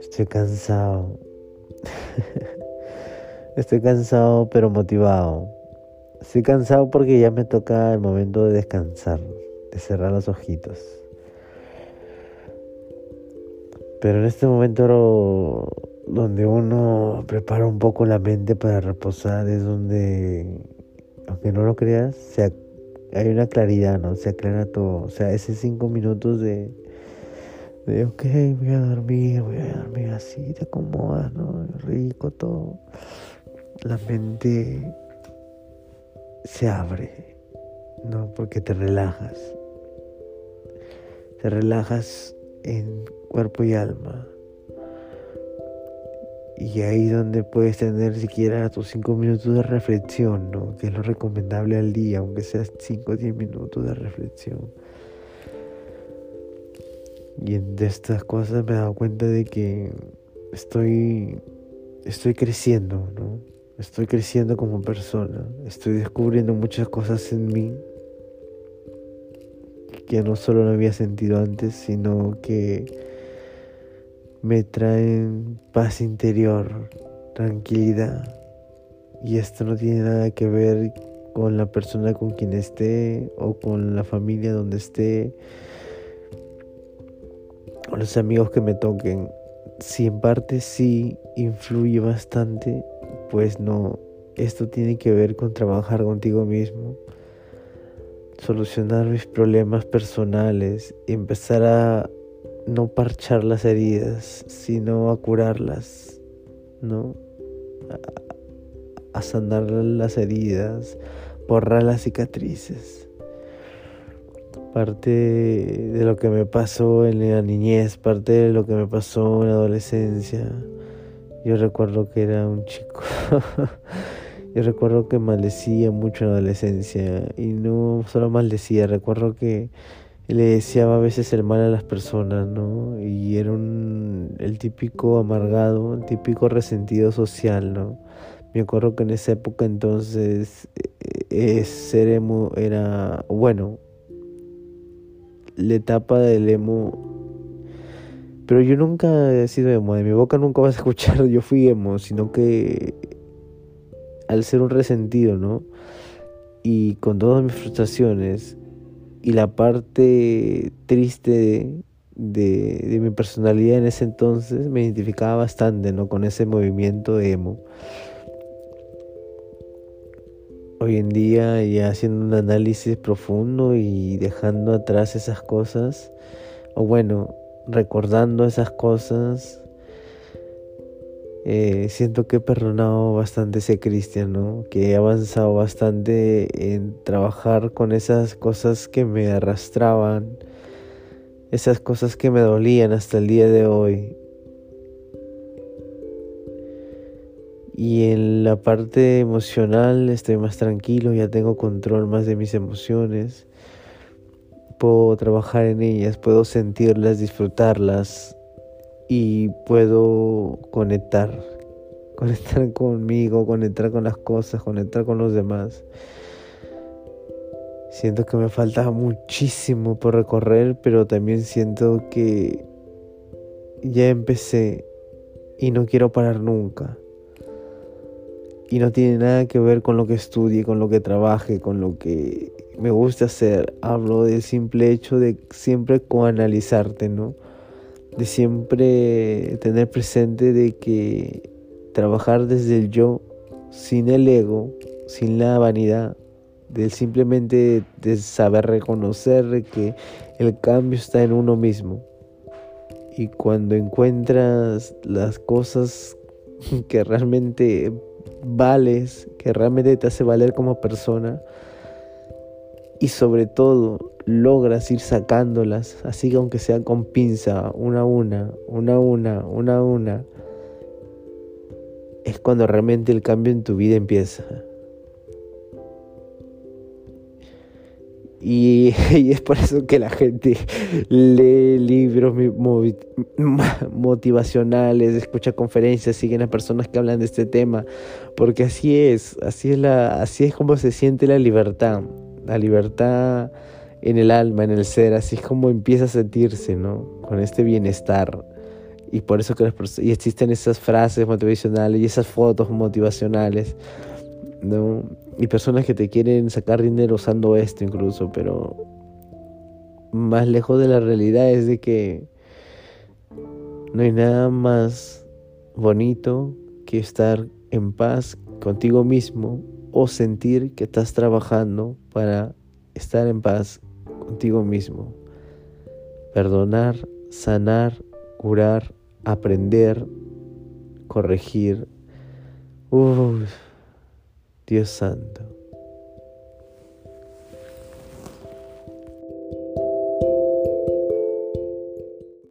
Estoy cansado. Estoy cansado pero motivado. Estoy cansado porque ya me toca el momento de descansar, de cerrar los ojitos. Pero en este momento donde uno prepara un poco la mente para reposar es donde, aunque no lo creas, hay una claridad, ¿no? Se aclara todo. O sea, esos cinco minutos de de ok, voy a dormir, voy a dormir así, te acomodas, ¿no? Rico todo. La mente se abre, ¿no? Porque te relajas. Te relajas en cuerpo y alma. Y ahí donde puedes tener siquiera tus cinco minutos de reflexión, ¿no? Que es lo recomendable al día, aunque sea 5 o 10 minutos de reflexión y de estas cosas me he dado cuenta de que estoy, estoy creciendo, ¿no? Estoy creciendo como persona, estoy descubriendo muchas cosas en mí que no solo no había sentido antes, sino que me traen paz interior, tranquilidad. Y esto no tiene nada que ver con la persona con quien esté o con la familia donde esté o los amigos que me toquen, si en parte sí influye bastante, pues no, esto tiene que ver con trabajar contigo mismo, solucionar mis problemas personales empezar a no parchar las heridas, sino a curarlas, ¿no? A, sanar las heridas, borrar las cicatrices parte de lo que me pasó en la niñez, parte de lo que me pasó en la adolescencia. Yo recuerdo que era un chico. Yo recuerdo que maldecía mucho en la adolescencia y no solo maldecía, recuerdo que le deseaba a veces el mal a las personas, ¿no? Y era un, el típico amargado, el típico resentido social, ¿no? Me acuerdo que en esa época entonces eh, ser emo era, bueno, la etapa del emo. Pero yo nunca he sido emo, de mi boca nunca vas a escuchar yo fui emo, sino que al ser un resentido, ¿no? Y con todas mis frustraciones y la parte triste de, de, mi personalidad en ese entonces me identificaba bastante, ¿no? Con ese movimiento de emo hoy en día ya haciendo un análisis profundo y dejando atrás esas cosas, o bueno, recordando esas cosas, eh, siento que he perdonado bastante ese cristiano, que he avanzado bastante en trabajar con esas cosas que me arrastraban, esas cosas que me dolían hasta el día de hoy. Y en la parte emocional estoy más tranquilo, ya tengo control más de mis emociones. Puedo trabajar en ellas, puedo sentirlas, disfrutarlas y puedo conectar. Conectar conmigo, conectar con las cosas, conectar con los demás. Siento que me falta muchísimo por recorrer, pero también siento que ya empecé y no quiero parar nunca y no tiene nada que ver con lo que estudie, con lo que trabaje, con lo que me gusta hacer. Hablo del simple hecho de siempre coanalizarte, ¿no? De siempre tener presente de que trabajar desde el yo, sin el ego, sin la vanidad, del simplemente de saber reconocer que el cambio está en uno mismo. Y cuando encuentras las cosas que realmente vales, que realmente te hace valer como persona y sobre todo logras ir sacándolas, así que aunque sea con pinza, una a una, una a una, una a una, es cuando realmente el cambio en tu vida empieza. Y, es por eso que la gente lee libros motivacionales, escucha conferencias, siguen a personas que hablan de este tema, porque así es, así es la, así es como se siente la libertad, la libertad en el alma, en el ser, así es como empieza a sentirse, ¿no? Con este bienestar. Y por eso que y existen esas frases motivacionales y esas fotos motivacionales, ¿no? Y personas que te quieren sacar dinero usando esto incluso, pero más lejos de la realidad es de que no hay nada más bonito que estar en paz contigo mismo o sentir que estás trabajando para estar en paz contigo mismo. Perdonar, sanar, curar, aprender, corregir. Dios santo.